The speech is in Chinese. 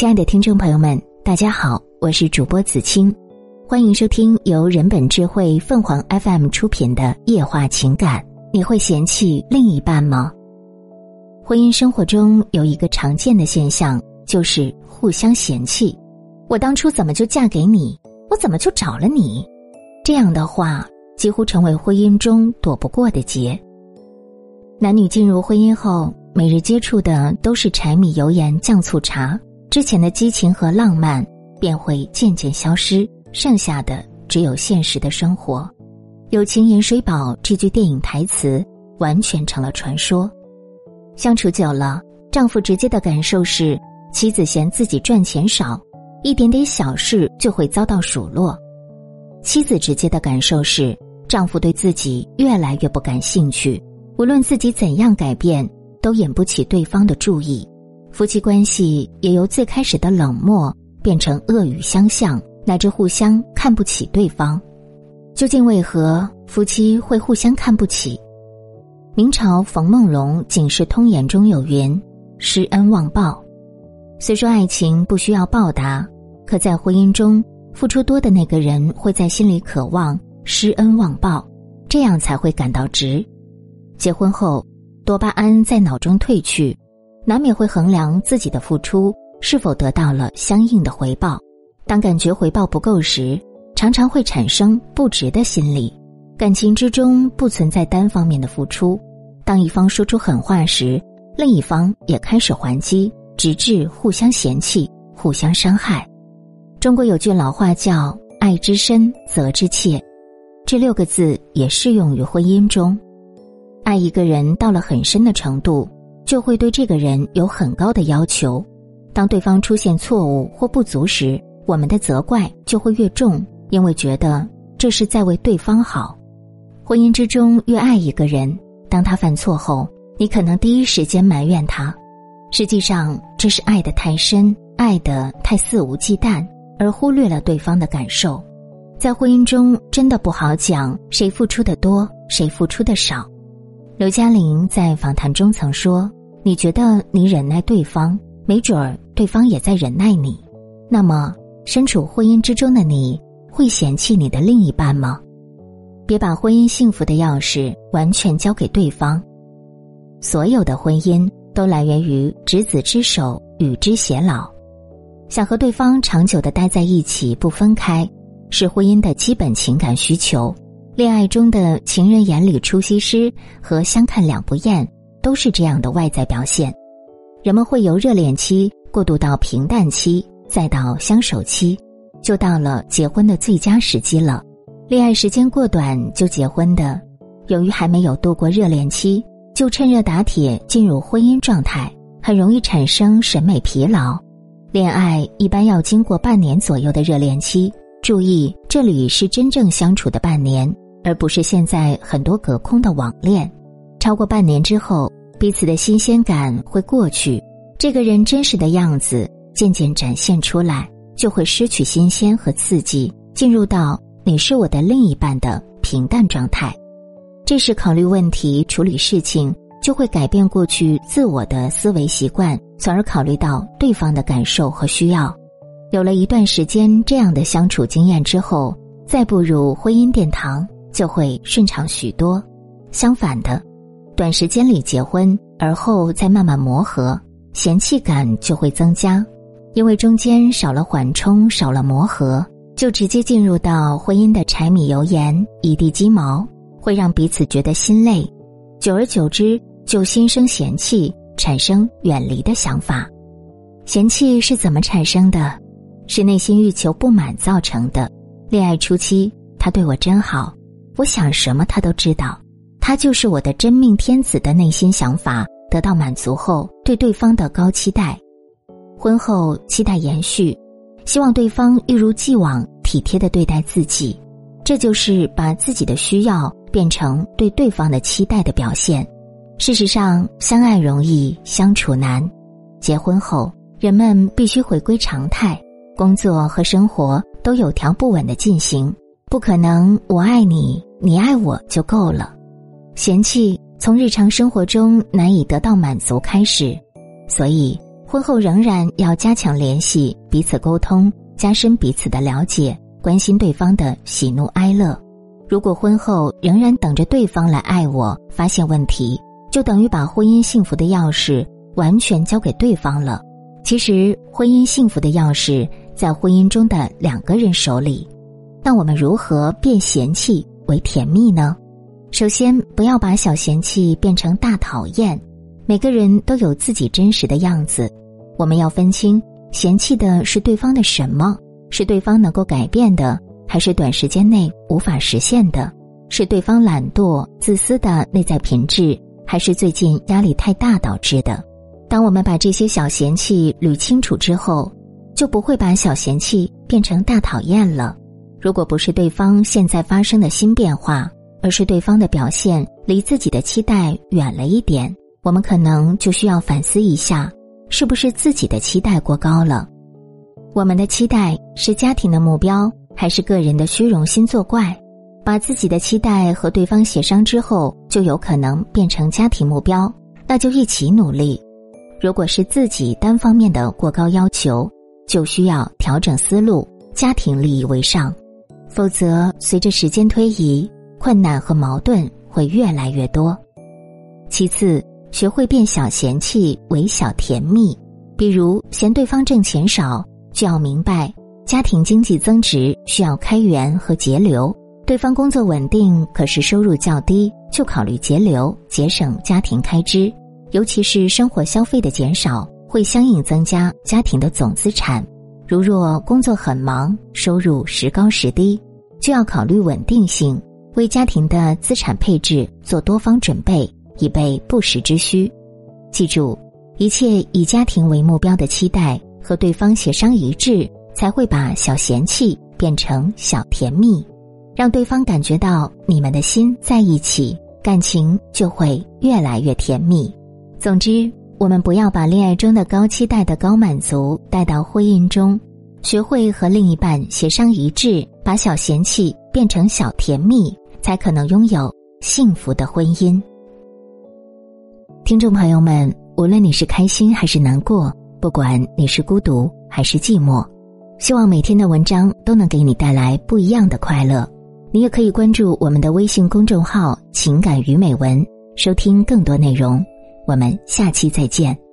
亲爱的听众朋友们，大家好，我是主播子清，欢迎收听由人本智慧凤凰 FM 出品的《夜话情感》。你会嫌弃另一半吗？婚姻生活中有一个常见的现象，就是互相嫌弃。我当初怎么就嫁给你？我怎么就找了你？这样的话几乎成为婚姻中躲不过的结。男女进入婚姻后，每日接触的都是柴米油盐酱醋茶。之前的激情和浪漫便会渐渐消失，剩下的只有现实的生活。友情饮水饱这句电影台词完全成了传说。相处久了，丈夫直接的感受是妻子嫌自己赚钱少，一点点小事就会遭到数落；妻子直接的感受是丈夫对自己越来越不感兴趣，无论自己怎样改变，都引不起对方的注意。夫妻关系也由最开始的冷漠变成恶语相向，乃至互相看不起对方。究竟为何夫妻会互相看不起？明朝冯梦龙《警世通言》中有云：“施恩忘报。”虽说爱情不需要报答，可在婚姻中付出多的那个人会在心里渴望施恩忘报，这样才会感到值。结婚后，多巴胺在脑中褪去。难免会衡量自己的付出是否得到了相应的回报，当感觉回报不够时，常常会产生不值的心理。感情之中不存在单方面的付出，当一方说出狠话时，另一方也开始还击，直至互相嫌弃、互相伤害。中国有句老话叫“爱之深，责之切”，这六个字也适用于婚姻中。爱一个人到了很深的程度。就会对这个人有很高的要求。当对方出现错误或不足时，我们的责怪就会越重，因为觉得这是在为对方好。婚姻之中越爱一个人，当他犯错后，你可能第一时间埋怨他，实际上这是爱的太深，爱的太肆无忌惮，而忽略了对方的感受。在婚姻中，真的不好讲谁付出的多，谁付出的少。刘嘉玲在访谈中曾说。你觉得你忍耐对方，没准儿对方也在忍耐你。那么，身处婚姻之中的你会嫌弃你的另一半吗？别把婚姻幸福的钥匙完全交给对方。所有的婚姻都来源于执子之手，与之偕老。想和对方长久的待在一起不分开，是婚姻的基本情感需求。恋爱中的情人眼里出西施和相看两不厌。都是这样的外在表现，人们会由热恋期过渡到平淡期，再到相守期，就到了结婚的最佳时机了。恋爱时间过短就结婚的，由于还没有度过热恋期，就趁热打铁进入婚姻状态，很容易产生审美疲劳。恋爱一般要经过半年左右的热恋期，注意这里是真正相处的半年，而不是现在很多隔空的网恋。超过半年之后，彼此的新鲜感会过去，这个人真实的样子渐渐展现出来，就会失去新鲜和刺激，进入到你是我的另一半的平淡状态。这时考虑问题、处理事情，就会改变过去自我的思维习惯，从而考虑到对方的感受和需要。有了一段时间这样的相处经验之后，再步入婚姻殿堂就会顺畅许多。相反的。短时间里结婚，而后再慢慢磨合，嫌弃感就会增加，因为中间少了缓冲，少了磨合，就直接进入到婚姻的柴米油盐、一地鸡毛，会让彼此觉得心累，久而久之就心生嫌弃，产生远离的想法。嫌弃是怎么产生的？是内心欲求不满造成的。恋爱初期，他对我真好，我想什么他都知道。他就是我的真命天子的内心想法得到满足后，对对方的高期待，婚后期待延续，希望对方一如既往体贴的对待自己，这就是把自己的需要变成对对方的期待的表现。事实上，相爱容易相处难，结婚后人们必须回归常态，工作和生活都有条不紊的进行，不可能我爱你，你爱我就够了。嫌弃从日常生活中难以得到满足开始，所以婚后仍然要加强联系，彼此沟通，加深彼此的了解，关心对方的喜怒哀乐。如果婚后仍然等着对方来爱我，发现问题，就等于把婚姻幸福的钥匙完全交给对方了。其实，婚姻幸福的钥匙在婚姻中的两个人手里。那我们如何变嫌弃为甜蜜呢？首先，不要把小嫌弃变成大讨厌。每个人都有自己真实的样子，我们要分清嫌弃的是对方的什么，是对方能够改变的，还是短时间内无法实现的？是对方懒惰、自私的内在品质，还是最近压力太大导致的？当我们把这些小嫌弃捋清楚之后，就不会把小嫌弃变成大讨厌了。如果不是对方现在发生的新变化，而是对方的表现离自己的期待远了一点，我们可能就需要反思一下，是不是自己的期待过高了？我们的期待是家庭的目标，还是个人的虚荣心作怪？把自己的期待和对方协商之后，就有可能变成家庭目标，那就一起努力。如果是自己单方面的过高要求，就需要调整思路，家庭利益为上。否则，随着时间推移，困难和矛盾会越来越多。其次，学会变小嫌弃为小甜蜜。比如嫌对方挣钱少，就要明白家庭经济增值需要开源和节流；对方工作稳定，可是收入较低，就考虑节流，节省家庭开支。尤其是生活消费的减少，会相应增加家庭的总资产。如若工作很忙，收入时高时低，就要考虑稳定性，为家庭的资产配置做多方准备，以备不时之需。记住，一切以家庭为目标的期待和对方协商一致，才会把小嫌弃变成小甜蜜，让对方感觉到你们的心在一起，感情就会越来越甜蜜。总之。我们不要把恋爱中的高期待的高满足带到婚姻中，学会和另一半协商一致，把小嫌弃变成小甜蜜，才可能拥有幸福的婚姻。听众朋友们，无论你是开心还是难过，不管你是孤独还是寂寞，希望每天的文章都能给你带来不一样的快乐。你也可以关注我们的微信公众号“情感与美文”，收听更多内容。我们下期再见。